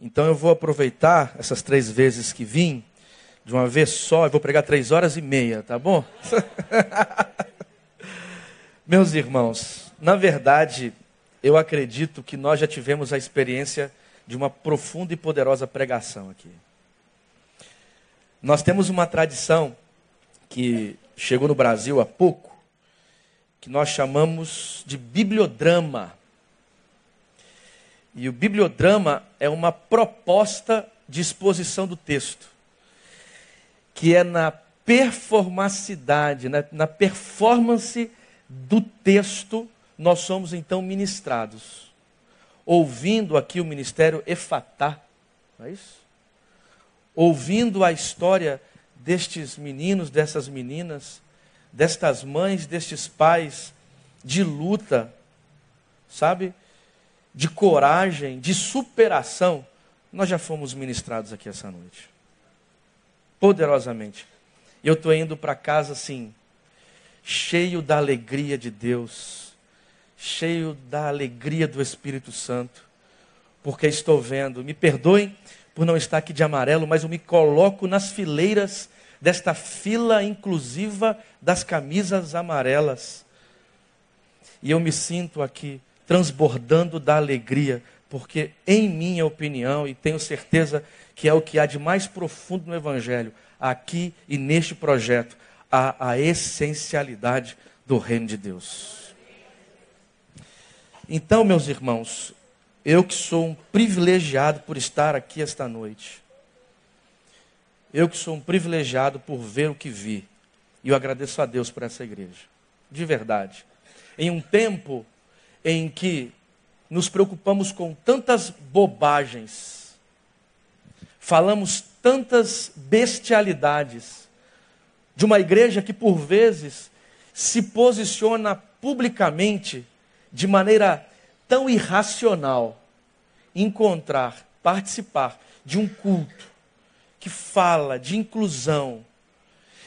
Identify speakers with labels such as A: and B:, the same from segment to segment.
A: Então eu vou aproveitar essas três vezes que vim, de uma vez só, eu vou pregar três horas e meia, tá bom? Meus irmãos, na verdade, eu acredito que nós já tivemos a experiência de uma profunda e poderosa pregação aqui. Nós temos uma tradição que chegou no Brasil há pouco, que nós chamamos de bibliodrama. E o bibliodrama é uma proposta de exposição do texto, que é na performacidade, na, na performance do texto, nós somos então ministrados. Ouvindo aqui o ministério Efatá, não é isso? Ouvindo a história destes meninos, dessas meninas, destas mães, destes pais de luta, sabe? De coragem, de superação, nós já fomos ministrados aqui essa noite. Poderosamente. Eu estou indo para casa assim, cheio da alegria de Deus, cheio da alegria do Espírito Santo, porque estou vendo, me perdoem por não estar aqui de amarelo, mas eu me coloco nas fileiras desta fila inclusiva das camisas amarelas. E eu me sinto aqui transbordando da alegria, porque, em minha opinião, e tenho certeza que é o que há de mais profundo no Evangelho, aqui e neste projeto, há a essencialidade do reino de Deus. Então, meus irmãos, eu que sou um privilegiado por estar aqui esta noite, eu que sou um privilegiado por ver o que vi. E eu agradeço a Deus por essa igreja. De verdade. Em um tempo em que nos preocupamos com tantas bobagens, falamos tantas bestialidades, de uma igreja que por vezes se posiciona publicamente de maneira tão irracional, encontrar, participar de um culto que fala de inclusão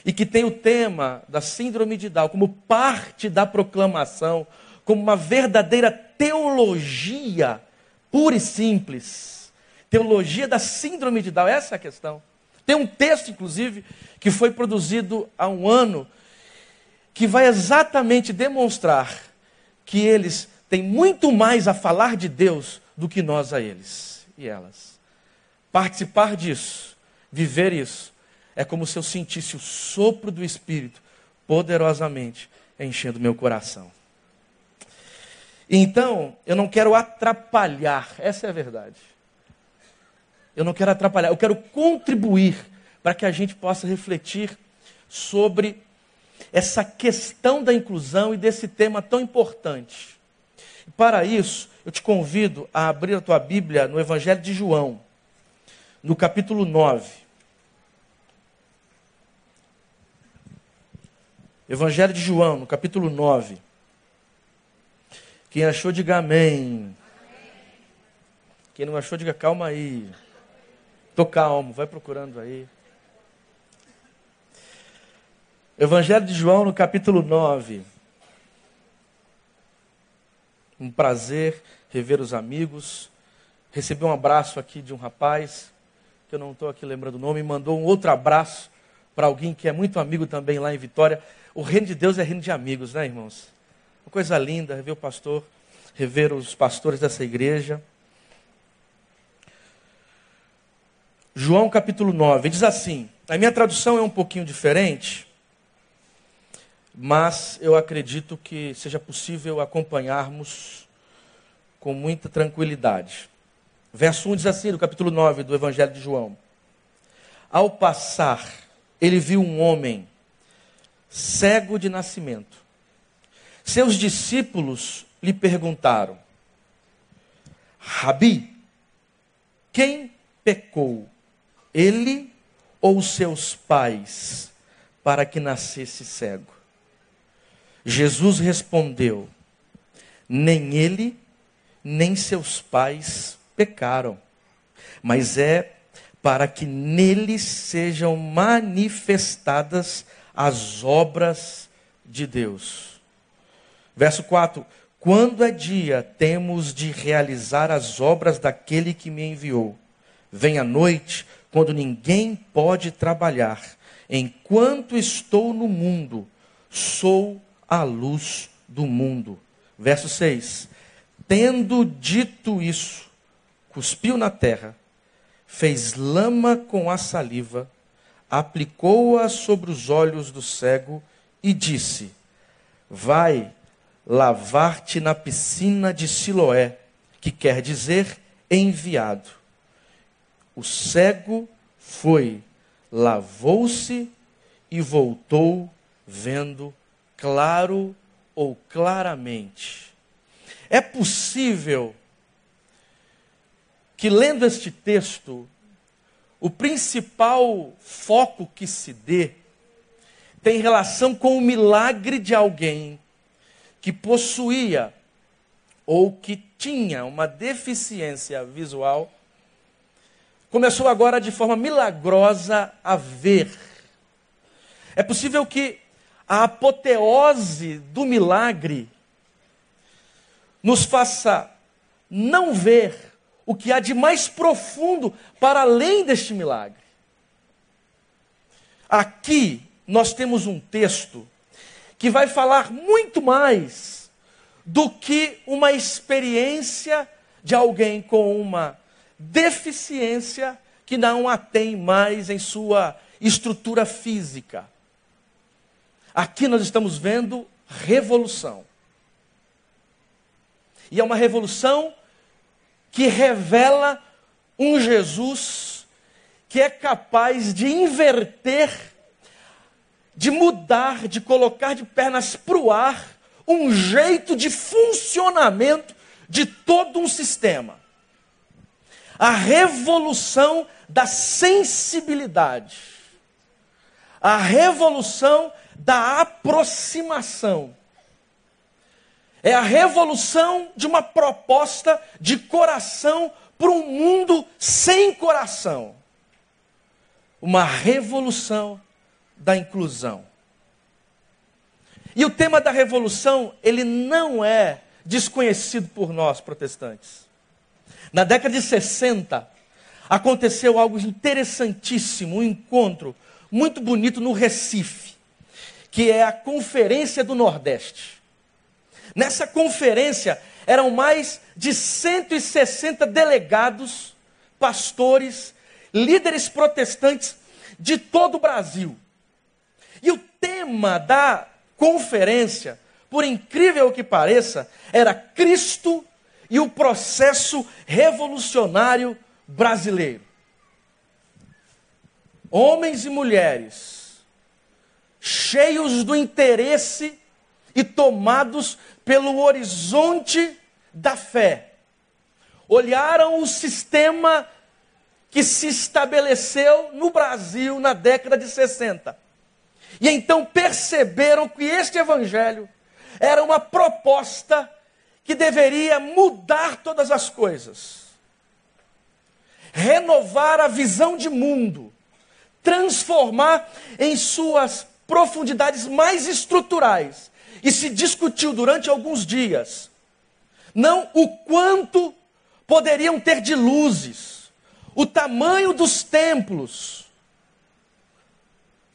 A: e que tem o tema da síndrome de Down como parte da proclamação, como uma verdadeira teologia pura e simples. Teologia da síndrome de Down, essa é a questão. Tem um texto, inclusive, que foi produzido há um ano, que vai exatamente demonstrar que eles têm muito mais a falar de Deus do que nós a eles e elas. Participar disso Viver isso é como se eu sentisse o sopro do Espírito poderosamente enchendo meu coração. Então, eu não quero atrapalhar, essa é a verdade. Eu não quero atrapalhar, eu quero contribuir para que a gente possa refletir sobre essa questão da inclusão e desse tema tão importante. Para isso, eu te convido a abrir a tua Bíblia no Evangelho de João, no capítulo 9. Evangelho de João, no capítulo 9. Quem achou, diga amém. Quem não achou, diga calma aí. Tô calmo, vai procurando aí. Evangelho de João, no capítulo 9. Um prazer rever os amigos. Recebi um abraço aqui de um rapaz, que eu não estou aqui lembrando o nome, mandou um outro abraço para alguém que é muito amigo também lá em Vitória. O reino de Deus é reino de amigos, né, irmãos? Uma coisa linda rever o pastor, rever os pastores dessa igreja. João capítulo 9, diz assim: a minha tradução é um pouquinho diferente, mas eu acredito que seja possível acompanharmos com muita tranquilidade. Verso 1 diz assim, do capítulo 9 do Evangelho de João: Ao passar, ele viu um homem cego de nascimento. Seus discípulos lhe perguntaram: Rabi, quem pecou, ele ou seus pais, para que nascesse cego? Jesus respondeu: Nem ele, nem seus pais pecaram, mas é para que nele sejam manifestadas as obras de Deus. Verso 4: Quando é dia, temos de realizar as obras daquele que me enviou. Vem a noite, quando ninguém pode trabalhar. Enquanto estou no mundo, sou a luz do mundo. Verso 6. Tendo dito isso, cuspiu na terra, fez lama com a saliva, aplicou-a sobre os olhos do cego e disse: Vai lavar-te na piscina de Siloé, que quer dizer enviado. O cego foi, lavou-se e voltou vendo claro ou claramente. É possível que, lendo este texto, o principal foco que se dê tem relação com o milagre de alguém que possuía ou que tinha uma deficiência visual, começou agora de forma milagrosa a ver. É possível que a apoteose do milagre nos faça não ver o que há de mais profundo para além deste milagre. Aqui nós temos um texto que vai falar muito mais do que uma experiência de alguém com uma deficiência que não a tem mais em sua estrutura física. Aqui nós estamos vendo revolução. E é uma revolução que revela um Jesus que é capaz de inverter, de mudar, de colocar de pernas para o ar um jeito de funcionamento de todo um sistema. A revolução da sensibilidade, a revolução da aproximação é a revolução de uma proposta de coração para um mundo sem coração. Uma revolução da inclusão. E o tema da revolução, ele não é desconhecido por nós protestantes. Na década de 60, aconteceu algo interessantíssimo, um encontro muito bonito no Recife, que é a Conferência do Nordeste. Nessa conferência eram mais de 160 delegados, pastores, líderes protestantes de todo o Brasil. E o tema da conferência, por incrível que pareça, era Cristo e o processo revolucionário brasileiro. Homens e mulheres, cheios do interesse e tomados pelo horizonte da fé. Olharam o sistema que se estabeleceu no Brasil na década de 60. E então perceberam que este evangelho era uma proposta que deveria mudar todas as coisas. Renovar a visão de mundo, transformar em suas profundidades mais estruturais e se discutiu durante alguns dias não o quanto poderiam ter de luzes, o tamanho dos templos.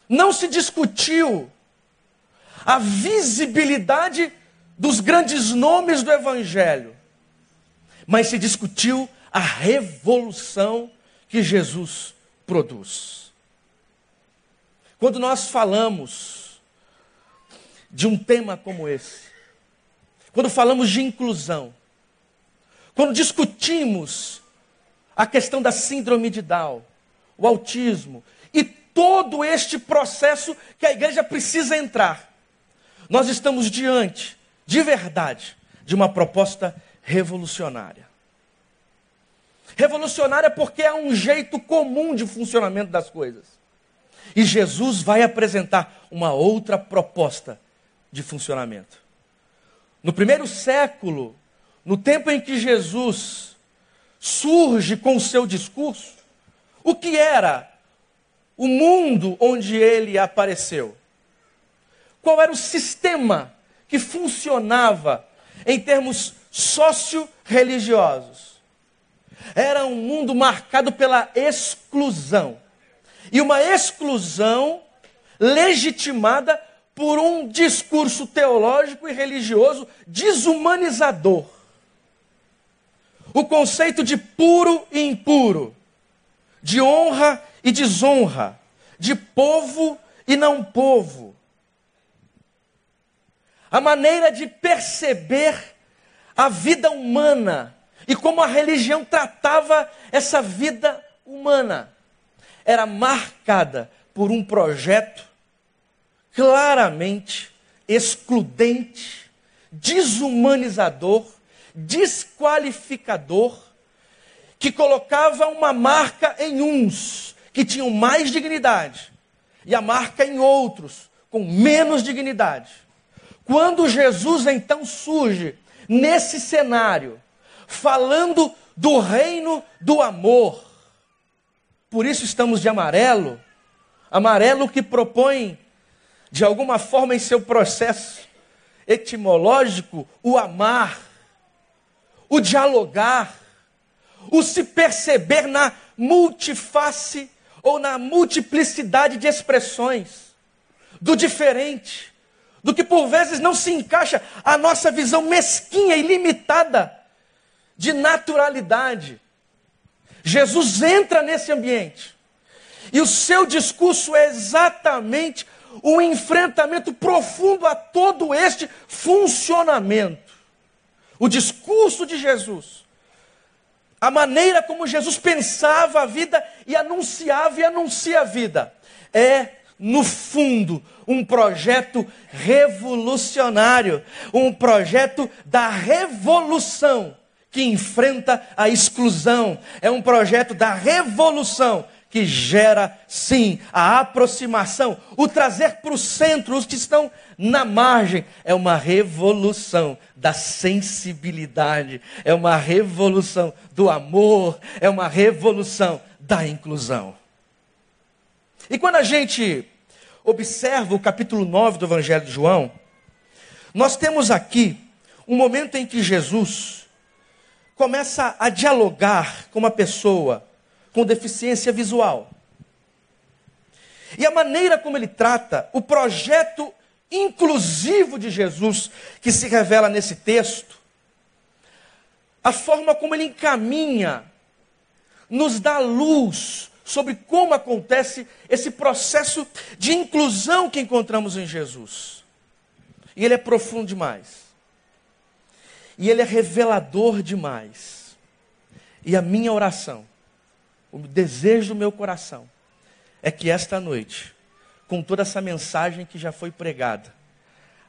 A: Não se discutiu a visibilidade dos grandes nomes do Evangelho, mas se discutiu a revolução que Jesus produz. Quando nós falamos de um tema como esse, quando falamos de inclusão, quando discutimos a questão da síndrome de Down, o autismo e todo este processo que a igreja precisa entrar, nós estamos diante, de verdade, de uma proposta revolucionária. Revolucionária porque é um jeito comum de funcionamento das coisas. E Jesus vai apresentar uma outra proposta de funcionamento. No primeiro século, no tempo em que Jesus surge com o seu discurso, o que era o mundo onde ele apareceu? Qual era o sistema que funcionava em termos socio-religiosos? era um mundo marcado pela exclusão. E uma exclusão legitimada por um discurso teológico e religioso desumanizador. O conceito de puro e impuro, de honra e desonra, de povo e não povo. A maneira de perceber a vida humana e como a religião tratava essa vida humana era marcada por um projeto claramente excludente, desumanizador, desqualificador, que colocava uma marca em uns que tinham mais dignidade e a marca em outros com menos dignidade. Quando Jesus então surge nesse cenário, falando do reino do amor, por isso estamos de amarelo, amarelo que propõe, de alguma forma, em seu processo etimológico, o amar, o dialogar, o se perceber na multiface ou na multiplicidade de expressões, do diferente, do que por vezes não se encaixa a nossa visão mesquinha e limitada de naturalidade. Jesus entra nesse ambiente. E o seu discurso é exatamente um enfrentamento profundo a todo este funcionamento. O discurso de Jesus, a maneira como Jesus pensava a vida e anunciava e anuncia a vida, é, no fundo, um projeto revolucionário, um projeto da revolução que enfrenta a exclusão, é um projeto da revolução que gera, sim, a aproximação, o trazer para o centro os que estão na margem. É uma revolução da sensibilidade, é uma revolução do amor, é uma revolução da inclusão. E quando a gente observa o capítulo 9 do Evangelho de João, nós temos aqui um momento em que Jesus começa a dialogar com uma pessoa com deficiência visual. E a maneira como ele trata o projeto inclusivo de Jesus, que se revela nesse texto, a forma como ele encaminha, nos dá luz sobre como acontece esse processo de inclusão que encontramos em Jesus. E ele é profundo demais. E ele é revelador demais. E a minha oração, o desejo do meu coração, é que esta noite, com toda essa mensagem que já foi pregada,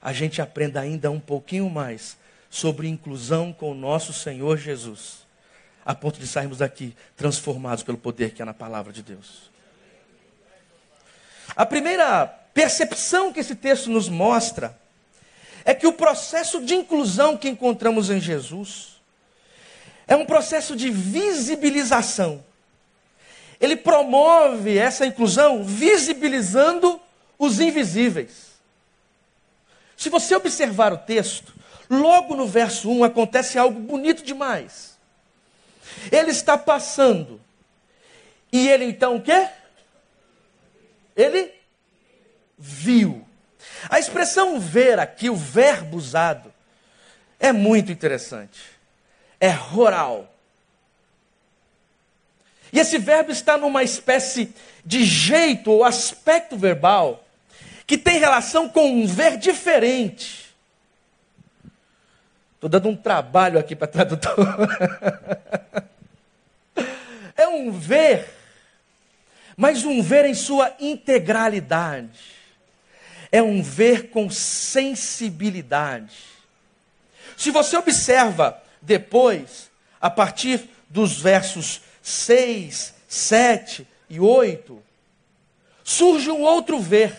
A: a gente aprenda ainda um pouquinho mais sobre inclusão com o nosso Senhor Jesus, a ponto de sairmos daqui transformados pelo poder que há na palavra de Deus. A primeira percepção que esse texto nos mostra é que o processo de inclusão que encontramos em Jesus é um processo de visibilização. Ele promove essa inclusão visibilizando os invisíveis. Se você observar o texto, logo no verso 1 acontece algo bonito demais. Ele está passando. E ele então o quê? Ele viu. A expressão ver aqui, o verbo usado, é muito interessante. É rural. E esse verbo está numa espécie de jeito ou aspecto verbal que tem relação com um ver diferente. Estou dando um trabalho aqui para tradutor. é um ver, mas um ver em sua integralidade é um ver com sensibilidade. Se você observa depois, a partir dos versos 6, 7 e 8, surge um outro ver.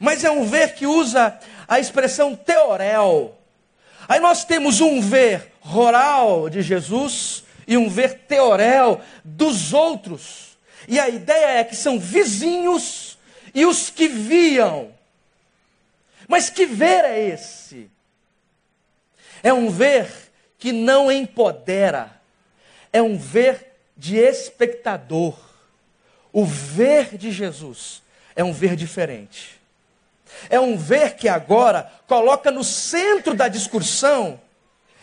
A: Mas é um ver que usa a expressão teorel. Aí nós temos um ver rural de Jesus e um ver teorel dos outros. E a ideia é que são vizinhos e os que viam. Mas que ver é esse? É um ver que não empodera, é um ver de espectador. O ver de Jesus é um ver diferente. É um ver que agora coloca no centro da discussão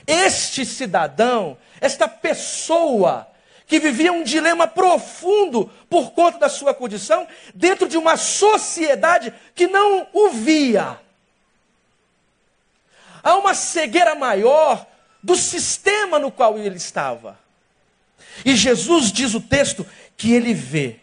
A: este cidadão, esta pessoa que vivia um dilema profundo por conta da sua condição, dentro de uma sociedade que não o via. Há uma cegueira maior do sistema no qual ele estava. E Jesus diz o texto que ele vê.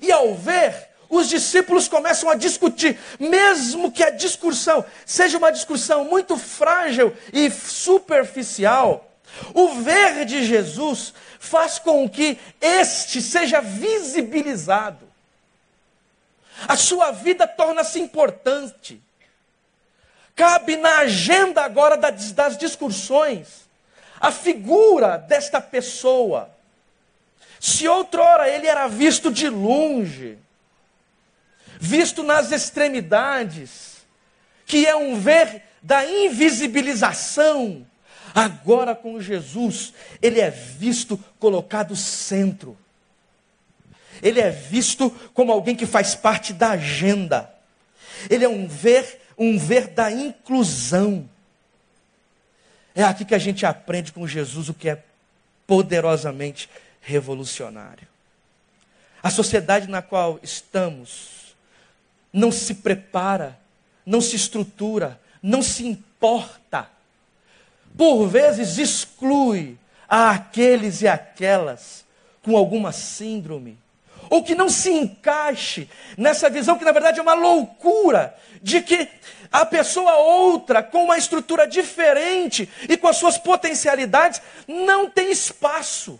A: E ao ver, os discípulos começam a discutir, mesmo que a discussão seja uma discussão muito frágil e superficial. O ver de Jesus faz com que este seja visibilizado. A sua vida torna-se importante. Cabe na agenda agora das, discussões a figura desta pessoa. Se outrora ele era visto de longe, visto nas extremidades, que é um ver da invisibilização, agora com Jesus, ele é visto colocado centro. Ele é visto como alguém que faz parte da agenda. Ele é um ver, um ver da inclusão. É aqui que a gente aprende com Jesus o que é poderosamente revolucionário. A sociedade na qual estamos não se prepara, não se estrutura, não se importa. Por vezes exclui aqueles e aquelas com alguma síndrome, ou que não se encaixe nessa visão que na verdade é uma loucura de que a pessoa outra com uma estrutura diferente e com as suas potencialidades não tem espaço.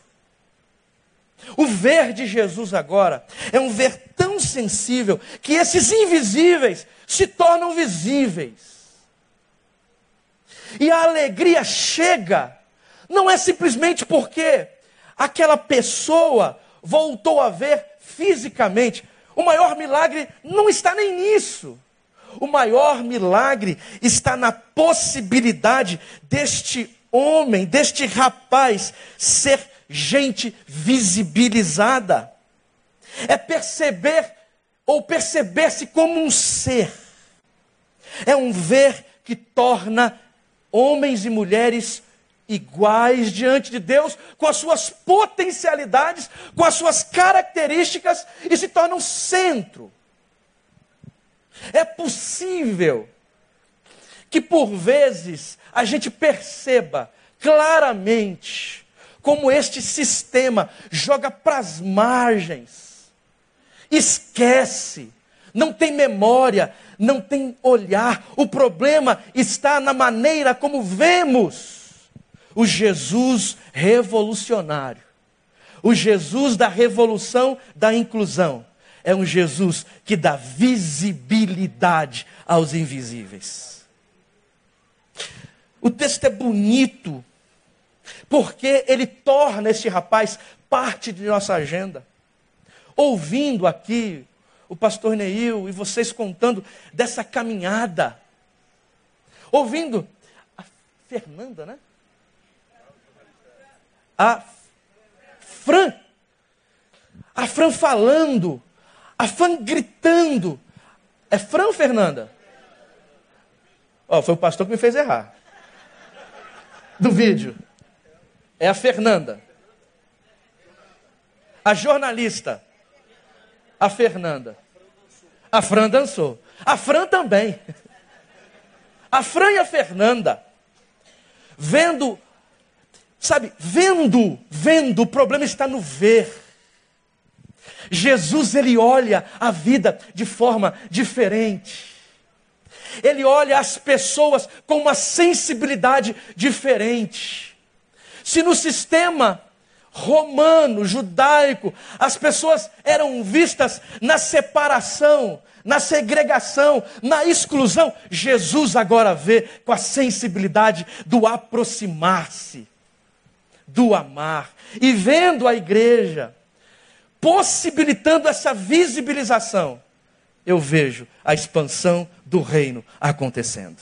A: O ver de Jesus agora é um ver tão sensível que esses invisíveis se tornam visíveis. E a alegria chega, não é simplesmente porque aquela pessoa voltou a ver fisicamente. O maior milagre não está nem nisso. O maior milagre está na possibilidade deste homem, deste rapaz, ser gente visibilizada. É perceber ou perceber-se como um ser. É um ver que torna homens e mulheres iguais diante de Deus, com as suas potencialidades, com as suas características e se torna um centro. É possível que por vezes a gente perceba claramente como este sistema joga para as margens, esquece, não tem memória, não tem olhar. O problema está na maneira como vemos o Jesus revolucionário, o Jesus da revolução da inclusão. É um Jesus que dá visibilidade aos invisíveis. O texto é bonito, porque ele torna este rapaz parte de nossa agenda. Ouvindo aqui o pastor Neil e vocês contando dessa caminhada, ouvindo a Fernanda, né? A Fran, a Fran falando, a Fran gritando. É Fran ou Fernanda? Ó, oh, foi o pastor que me fez errar. Do vídeo é a Fernanda. A jornalista, a Fernanda. A Fran dançou. A Fran também. A Fran e a Fernanda. Vendo, sabe, vendo, vendo, o problema está no ver. Jesus, ele olha a vida de forma diferente. Ele olha as pessoas com uma sensibilidade diferente. Se no sistema romano, judaico, as pessoas eram vistas na separação, na segregação, na exclusão, Jesus agora vê com a sensibilidade do aproximar-se, do amar, e vendo a igreja possibilitando essa visibilização, eu vejo a expansão do reino acontecendo.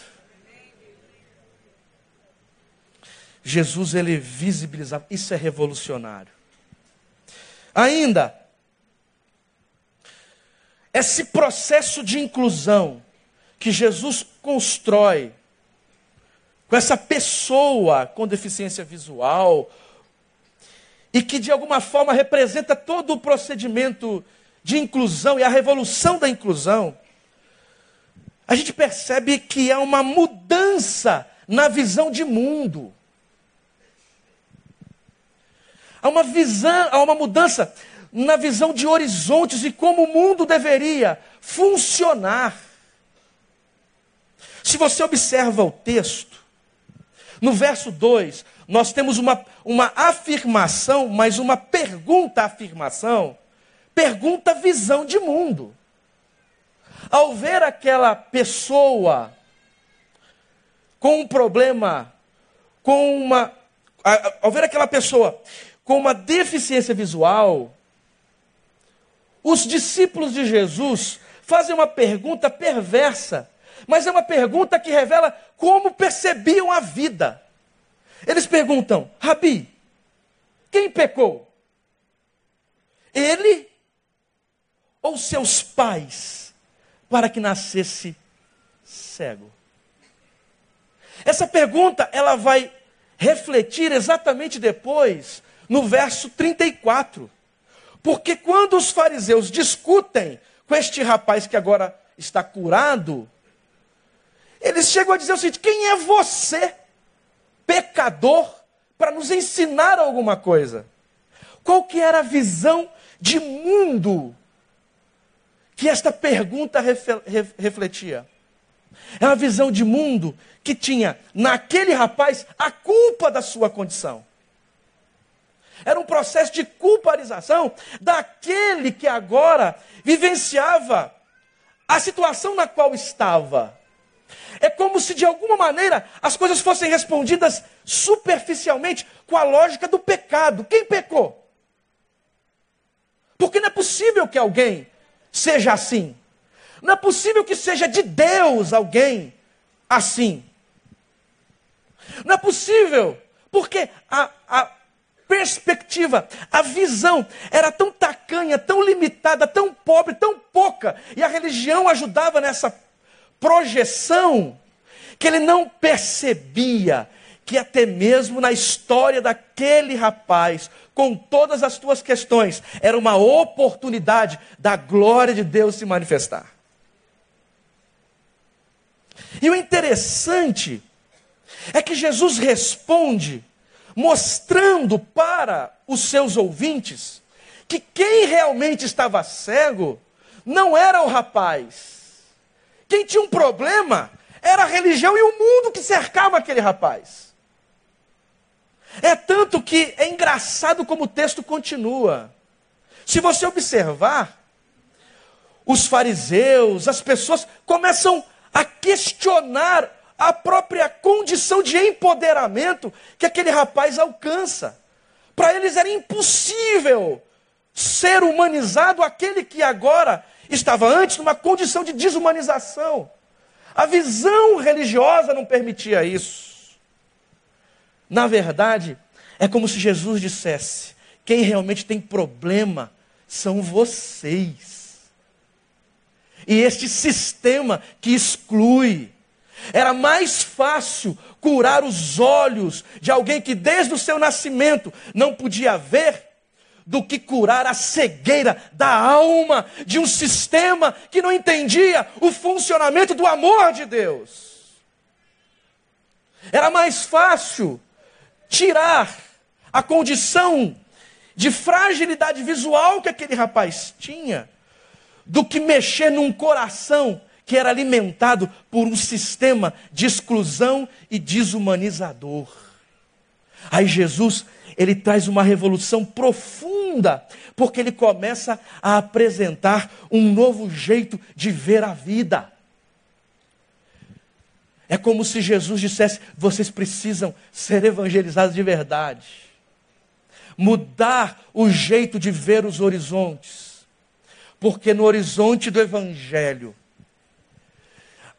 A: Jesus ele visibilizava. Isso é revolucionário. Ainda, esse processo de inclusão que Jesus constrói com essa pessoa com deficiência visual e que de alguma forma representa todo o procedimento de inclusão e a revolução da inclusão, a gente percebe que há uma mudança na visão de mundo. Há uma visão, há uma mudança na visão de horizontes e como o mundo deveria funcionar. Se você observa o texto, no verso 2, nós temos uma, uma afirmação, mas uma pergunta-afirmação. Pergunta visão de mundo. Ao ver aquela pessoa com um problema, com uma. Ao ver aquela pessoa com uma deficiência visual, os discípulos de Jesus fazem uma pergunta perversa, mas é uma pergunta que revela como percebiam a vida. Eles perguntam: Rabi, quem pecou? Ele ou seus pais para que nascesse cego? Essa pergunta ela vai refletir exatamente depois no verso 34. Porque quando os fariseus discutem com este rapaz que agora está curado, eles chegam a dizer o seguinte: quem é você, pecador, para nos ensinar alguma coisa? Qual que era a visão de mundo que esta pergunta refletia? É uma visão de mundo que tinha naquele rapaz a culpa da sua condição. Era um processo de culparização daquele que agora vivenciava a situação na qual estava. É como se de alguma maneira as coisas fossem respondidas superficialmente com a lógica do pecado. Quem pecou? Porque não é possível que alguém seja assim. Não é possível que seja de Deus alguém assim. Não é possível, porque a, a, perspectiva, a visão era tão tacanha, tão limitada, tão pobre, tão pouca, e a religião ajudava nessa projeção, que ele não percebia que até mesmo na história daquele rapaz, com todas as tuas questões, era uma oportunidade da glória de Deus se manifestar. E o interessante é que Jesus responde mostrando para os seus ouvintes que quem realmente estava cego não era o rapaz. Quem tinha um problema era a religião e o mundo que cercava aquele rapaz. É tanto que é engraçado como o texto continua. Se você observar, os fariseus, as pessoas começam a questionar a própria condição de empoderamento que aquele rapaz alcança. Para eles era impossível ser humanizado aquele que agora estava antes numa condição de desumanização. A visão religiosa não permitia isso. Na verdade, é como se Jesus dissesse: quem realmente tem problema são vocês. E este sistema que exclui, era mais fácil curar os olhos de alguém que desde o seu nascimento não podia ver do que curar a cegueira da alma de um sistema que não entendia o funcionamento do amor de Deus. Era mais fácil tirar a condição de fragilidade visual que aquele rapaz tinha do que mexer num coração que era alimentado por um sistema de exclusão e desumanizador. Aí Jesus, ele traz uma revolução profunda, porque ele começa a apresentar um novo jeito de ver a vida. É como se Jesus dissesse: vocês precisam ser evangelizados de verdade, mudar o jeito de ver os horizontes, porque no horizonte do Evangelho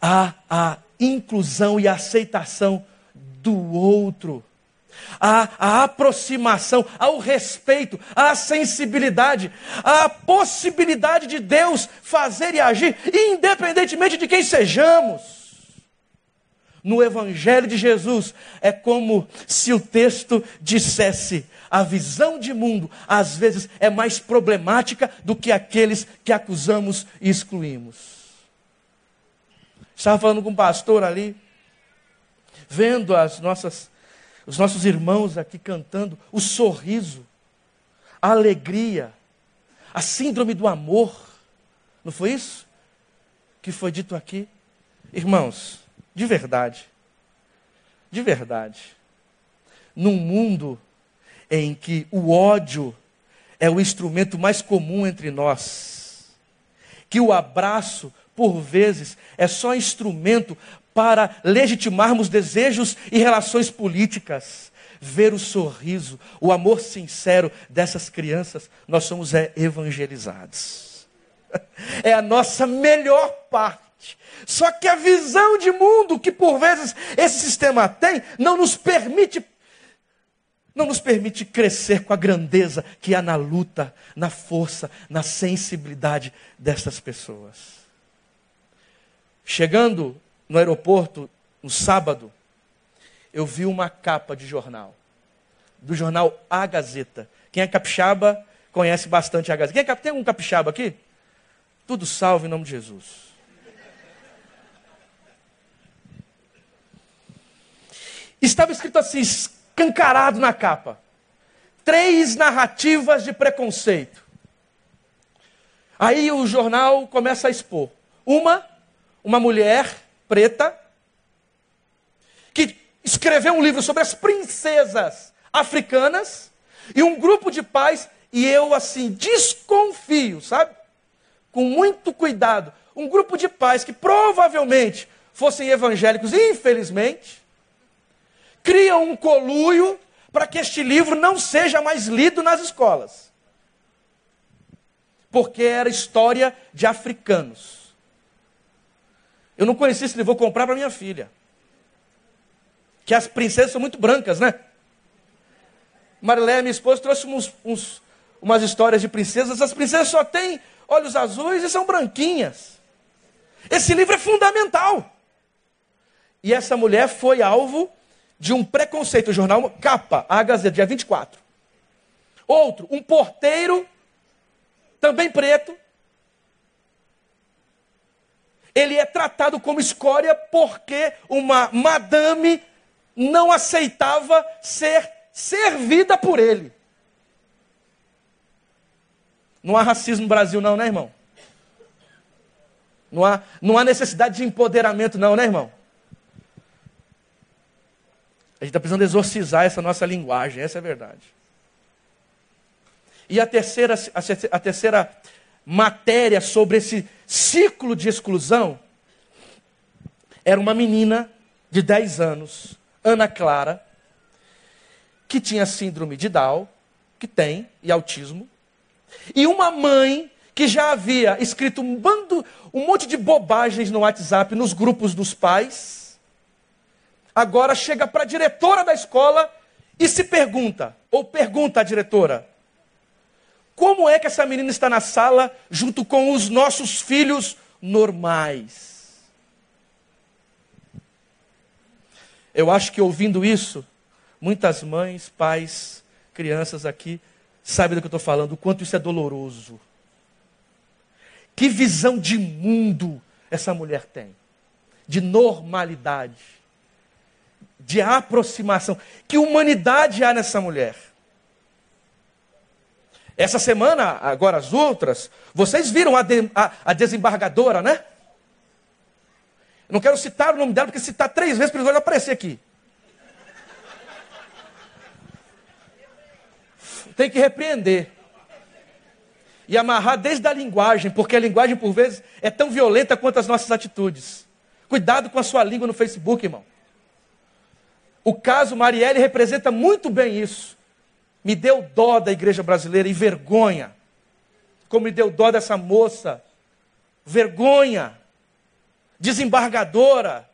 A: há a inclusão e a aceitação do outro. a, a aproximação, ao respeito, à sensibilidade, à possibilidade de Deus fazer e agir, independentemente de quem sejamos. No Evangelho de Jesus, é como se o texto dissesse: a visão de mundo, às vezes, é mais problemática do que aqueles que acusamos e excluímos. Estava falando com um pastor ali, vendo as nossas os nossos irmãos aqui cantando, o sorriso, a alegria, a síndrome do amor. Não foi isso que foi dito aqui? Irmãos, de verdade, de verdade, num mundo em que o ódio é o instrumento mais comum entre nós, que o abraço, por vezes, é só instrumento para legitimarmos desejos e relações políticas. Ver o sorriso, o amor sincero dessas crianças, nós somos é, evangelizados. É a nossa melhor parte. Só que a visão de mundo que por vezes esse sistema tem não nos permite não nos permite crescer com a grandeza que há na luta, na força, na sensibilidade dessas pessoas. Chegando no aeroporto, no sábado, eu vi uma capa de jornal, do jornal A Gazeta. Quem é capixaba conhece bastante a Gazeta. Quem é, tem algum capixaba aqui? Tudo salve em nome de Jesus. Estava escrito assim, escancarado na capa: três narrativas de preconceito. Aí o jornal começa a expor. Uma, uma mulher preta, que escreveu um livro sobre as princesas africanas, e um grupo de pais, e eu assim, desconfio, sabe? Com muito cuidado, um grupo de pais que provavelmente fossem evangélicos, infelizmente, criam um coluio para que este livro não seja mais lido nas escolas. Porque era história de africanos. Eu não conheci esse livro, vou comprar para minha filha. Que as princesas são muito brancas, né? Marilé, minha esposa, trouxe uns, uns, umas histórias de princesas. As princesas só têm olhos azuis e são branquinhas. Esse livro é fundamental. E essa mulher foi alvo de um preconceito. O jornal Capa, a Gazeta, dia 24. Outro, um porteiro, também preto, ele é tratado como escória porque uma madame não aceitava ser servida por ele. Não há racismo no Brasil, não, né, irmão? Não há, não há necessidade de empoderamento, não, né, irmão? A gente está precisando exorcizar essa nossa linguagem, essa é a verdade. E a terceira, a, terceira matéria sobre esse ciclo de exclusão era uma menina de 10 anos, Ana Clara, que tinha síndrome de Down, que tem, e autismo, e uma mãe que já havia escrito um bando, um monte de bobagens no WhatsApp, nos grupos dos pais, agora chega para a diretora da escola e se pergunta, ou pergunta à diretora: como é que essa menina está na sala junto com os nossos filhos normais? Eu acho que ouvindo isso, muitas mães, pais, crianças aqui sabem do que eu estou falando, o quanto isso é doloroso. Que visão de mundo essa mulher tem, de normalidade, de aproximação. Que humanidade há nessa mulher? Essa semana, agora as outras, vocês viram a, de, a, a desembargadora, né? Não quero citar o nome dela, porque citar três vezes vai aparecer aqui. Tem que repreender. E amarrar desde a linguagem, porque a linguagem, por vezes, é tão violenta quanto as nossas atitudes. Cuidado com a sua língua no Facebook, irmão. O caso Marielle representa muito bem isso. Me deu dó da igreja brasileira e vergonha. Como me deu dó dessa moça. Vergonha. Desembargadora.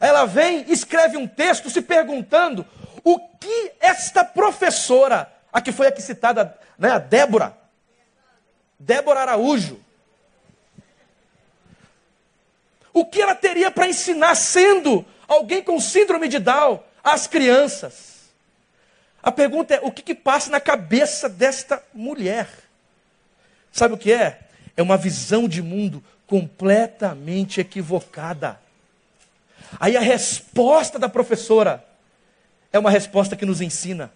A: Ela vem, escreve um texto se perguntando o que esta professora, a que foi aqui citada, né, a Débora, Débora Araújo, o que ela teria para ensinar sendo alguém com síndrome de Down às crianças? A pergunta é: o que, que passa na cabeça desta mulher? Sabe o que é? É uma visão de mundo completamente equivocada. Aí a resposta da professora é uma resposta que nos ensina.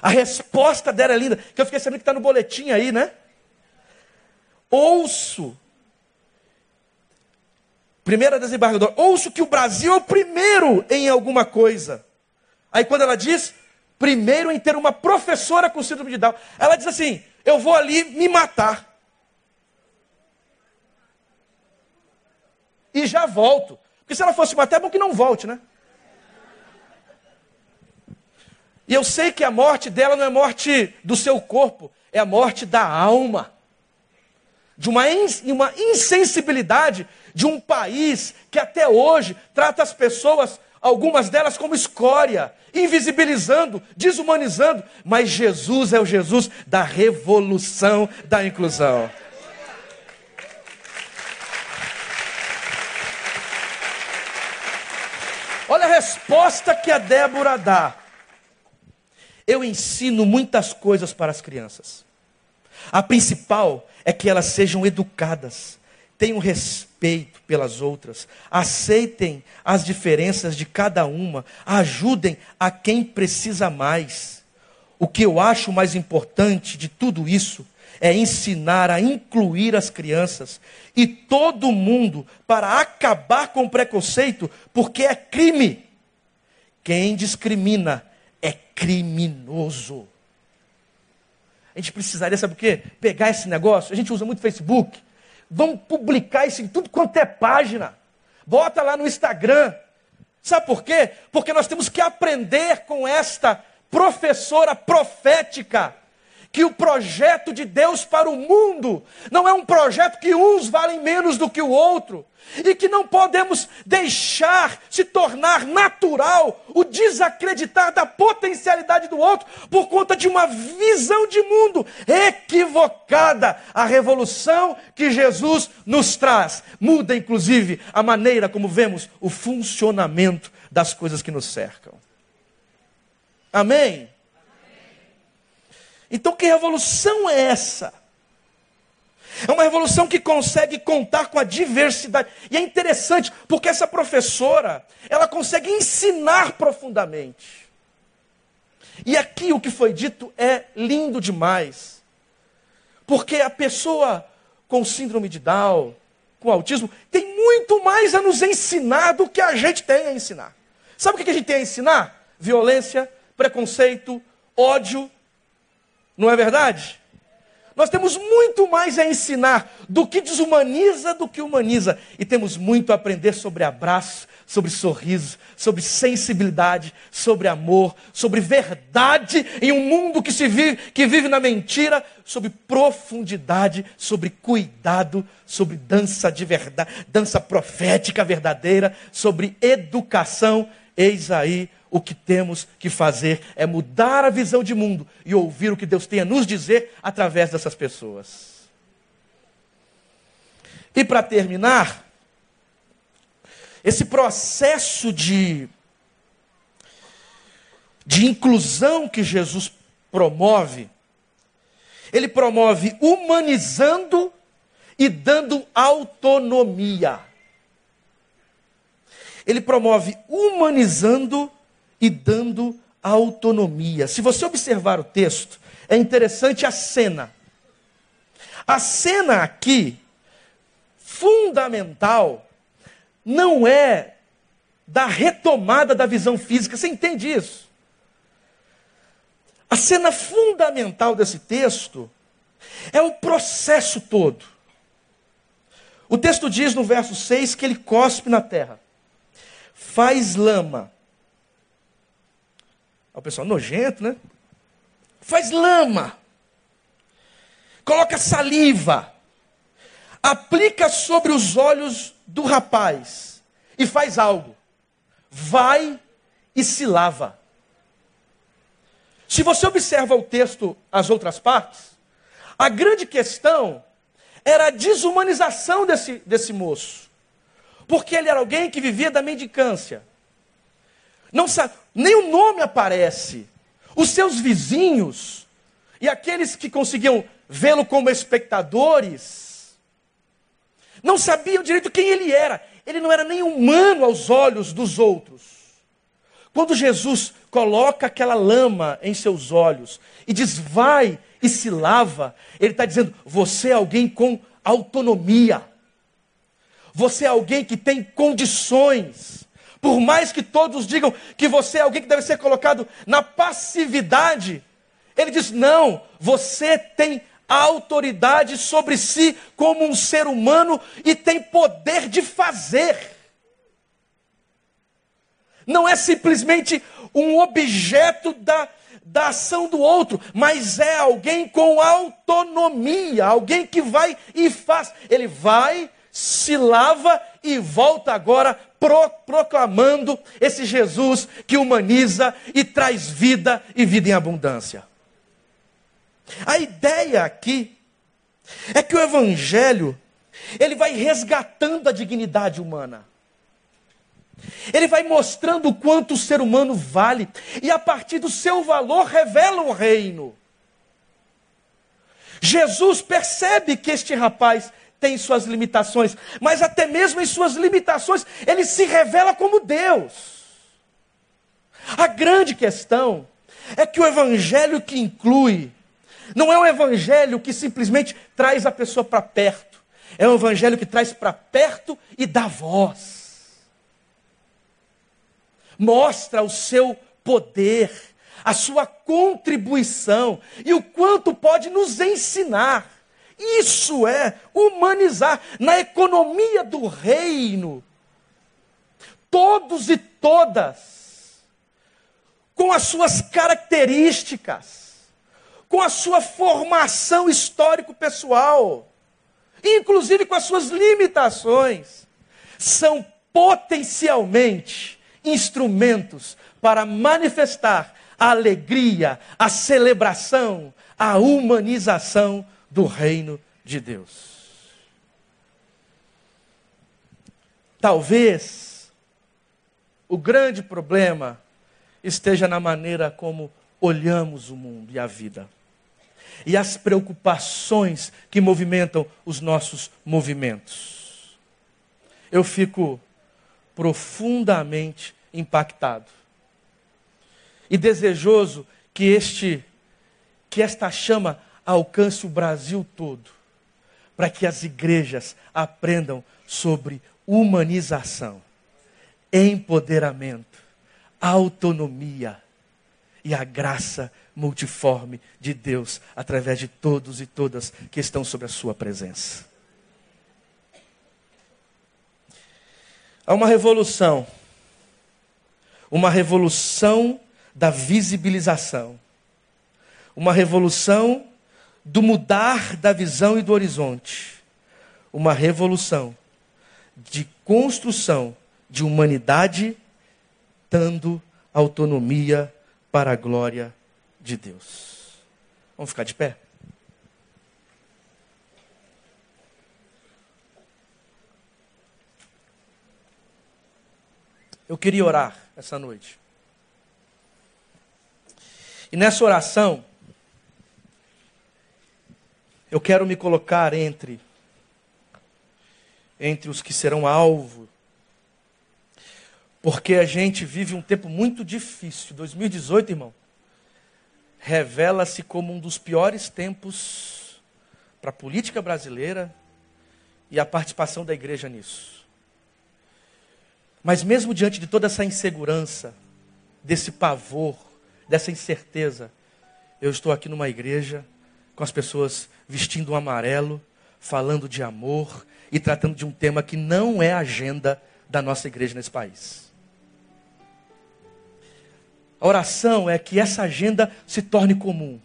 A: A resposta dela é linda, que eu fiquei sabendo que está no boletim aí, né? Ouço. Primeira desembargadora, ouço que o Brasil é o primeiro em alguma coisa. Aí quando ela diz, primeiro em ter uma professora com síndrome de Down, ela diz assim: eu vou ali me matar. E já volto. Porque se ela fosse matar, é bom que não volte, né? E eu sei que a morte dela não é morte do seu corpo, é a morte da alma. De uma, uma insensibilidade de um país que até hoje trata as pessoas, algumas delas, como escória, invisibilizando, desumanizando. Mas Jesus é o Jesus da revolução da inclusão. Olha a resposta que a Débora dá. Eu ensino muitas coisas para as crianças. A principal é que elas sejam educadas, tenham respeito pelas outras, aceitem as diferenças de cada uma, ajudem a quem precisa mais. O que eu acho mais importante de tudo isso é ensinar a incluir as crianças e todo mundo para acabar com o preconceito, porque é crime. Quem discrimina é criminoso. A gente precisaria, sabe o quê? Pegar esse negócio, a gente usa muito Facebook, vamos publicar isso em tudo quanto é página. Bota lá no Instagram. Sabe por quê? Porque nós temos que aprender com esta professora profética que o projeto de Deus para o mundo não é um projeto que uns valem menos do que o outro, e que não podemos deixar se tornar natural o desacreditar da potencialidade do outro por conta de uma visão de mundo equivocada. A revolução que Jesus nos traz muda, inclusive, a maneira como vemos o funcionamento das coisas que nos cercam. Amém? Então, que revolução é essa? É uma revolução que consegue contar com a diversidade. E é interessante, porque essa professora, ela consegue ensinar profundamente. E aqui o que foi dito é lindo demais. Porque a pessoa com síndrome de Down, com autismo, tem muito mais a nos ensinar do que a gente tem a ensinar. Sabe o que a gente tem a ensinar? Violência, preconceito, ódio, não é verdade? Nós temos muito mais a ensinar do que desumaniza do que humaniza. E temos muito a aprender sobre abraço, sobre sorriso, sobre sensibilidade, sobre amor, sobre verdade em um mundo que se vive, que vive na mentira, sobre profundidade, sobre cuidado, sobre dança de verdade, dança profética verdadeira, sobre educação. Eis aí o que temos que fazer é mudar a visão de mundo e ouvir o que Deus tem a nos dizer através dessas pessoas. E para terminar, esse processo de, de inclusão que Jesus promove, ele promove humanizando e dando autonomia. Ele promove humanizando e dando autonomia. Se você observar o texto, é interessante a cena. A cena aqui, fundamental, não é da retomada da visão física. Você entende isso? A cena fundamental desse texto é o processo todo. O texto diz no verso 6 que ele cospe na terra, faz lama o pessoal nojento, né? Faz lama. Coloca saliva. Aplica sobre os olhos do rapaz. E faz algo. Vai e se lava. Se você observa o texto, as outras partes, a grande questão era a desumanização desse, desse moço. Porque ele era alguém que vivia da mendicância. Não sabe, nem o nome aparece. Os seus vizinhos e aqueles que conseguiam vê-lo como espectadores não sabiam direito quem ele era. Ele não era nem humano aos olhos dos outros. Quando Jesus coloca aquela lama em seus olhos e diz, vai e se lava, ele está dizendo, você é alguém com autonomia. Você é alguém que tem condições. Por mais que todos digam que você é alguém que deve ser colocado na passividade, ele diz: não, você tem autoridade sobre si como um ser humano e tem poder de fazer não é simplesmente um objeto da, da ação do outro, mas é alguém com autonomia, alguém que vai e faz. Ele vai, se lava e volta agora pro, proclamando esse Jesus que humaniza e traz vida e vida em abundância. A ideia aqui é que o evangelho ele vai resgatando a dignidade humana. Ele vai mostrando o quanto o ser humano vale, e a partir do seu valor revela o reino. Jesus percebe que este rapaz tem suas limitações, mas até mesmo em suas limitações, ele se revela como Deus. A grande questão é que o evangelho que inclui, não é um evangelho que simplesmente traz a pessoa para perto, é um evangelho que traz para perto e dá voz mostra o seu poder, a sua contribuição e o quanto pode nos ensinar. Isso é humanizar na economia do reino. Todos e todas, com as suas características, com a sua formação histórico-pessoal, inclusive com as suas limitações, são potencialmente instrumentos para manifestar a alegria, a celebração, a humanização do reino de Deus. Talvez o grande problema esteja na maneira como olhamos o mundo e a vida. E as preocupações que movimentam os nossos movimentos. Eu fico profundamente impactado. E desejoso que este que esta chama alcance o Brasil todo, para que as igrejas aprendam sobre humanização, empoderamento, autonomia e a graça multiforme de Deus através de todos e todas que estão sob a sua presença. Há uma revolução. Uma revolução da visibilização. Uma revolução do mudar da visão e do horizonte. Uma revolução de construção de humanidade dando autonomia para a glória de Deus. Vamos ficar de pé? eu queria orar essa noite. E nessa oração, eu quero me colocar entre entre os que serão alvo. Porque a gente vive um tempo muito difícil. 2018, irmão, revela-se como um dos piores tempos para a política brasileira e a participação da igreja nisso. Mas mesmo diante de toda essa insegurança, desse pavor, dessa incerteza, eu estou aqui numa igreja com as pessoas vestindo um amarelo, falando de amor e tratando de um tema que não é agenda da nossa igreja nesse país. A oração é que essa agenda se torne comum.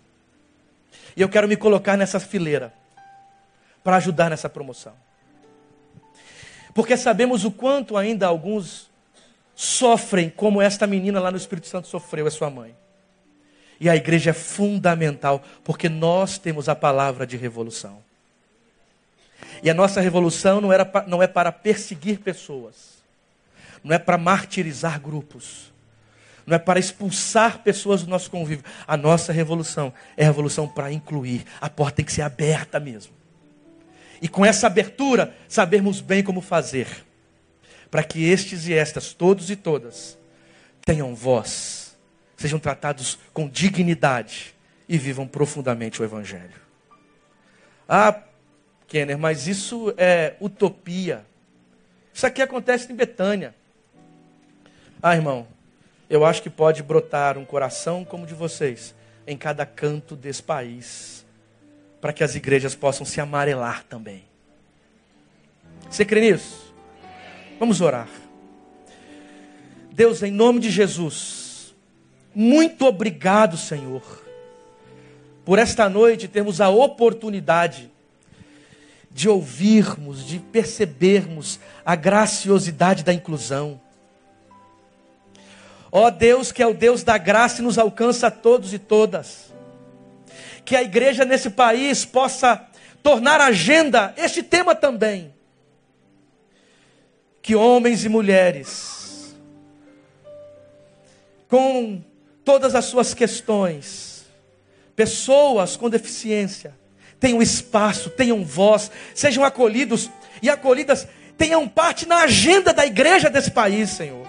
A: E eu quero me colocar nessa fileira para ajudar nessa promoção. Porque sabemos o quanto ainda alguns sofrem como esta menina lá no Espírito Santo sofreu, é sua mãe. E a igreja é fundamental, porque nós temos a palavra de revolução. E a nossa revolução não, era, não é para perseguir pessoas, não é para martirizar grupos, não é para expulsar pessoas do nosso convívio. A nossa revolução é revolução para incluir. A porta tem que ser aberta mesmo. E com essa abertura, sabermos bem como fazer, para que estes e estas, todos e todas, tenham voz, sejam tratados com dignidade e vivam profundamente o Evangelho. Ah, Kenner, mas isso é utopia. Isso aqui acontece em Betânia. Ah, irmão, eu acho que pode brotar um coração como o de vocês em cada canto desse país, para que as igrejas possam se amarelar também. Você crê nisso? Vamos orar. Deus, em nome de Jesus, muito obrigado, Senhor, por esta noite termos a oportunidade de ouvirmos, de percebermos a graciosidade da inclusão Ó Deus, que é o Deus da graça e nos alcança a todos e todas. Que a igreja nesse país possa tornar agenda este tema também. Que homens e mulheres, com todas as suas questões, pessoas com deficiência, tenham espaço, tenham voz, sejam acolhidos e acolhidas, tenham parte na agenda da igreja desse país, Senhor.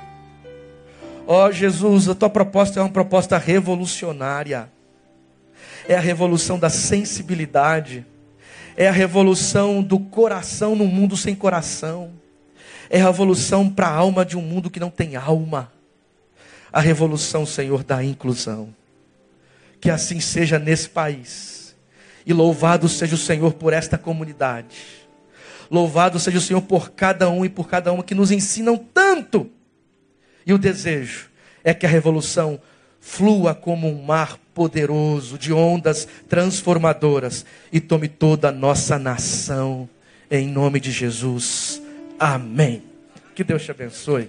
A: Ó oh, Jesus, a tua proposta é uma proposta revolucionária. É a revolução da sensibilidade. É a revolução do coração num mundo sem coração. É a revolução para a alma de um mundo que não tem alma. A revolução, Senhor, da inclusão. Que assim seja nesse país. E louvado seja o Senhor por esta comunidade. Louvado seja o Senhor por cada um e por cada uma que nos ensinam tanto e o desejo é que a revolução flua como um mar poderoso de ondas transformadoras e tome toda a nossa nação em nome de Jesus. Amém. Que Deus te abençoe.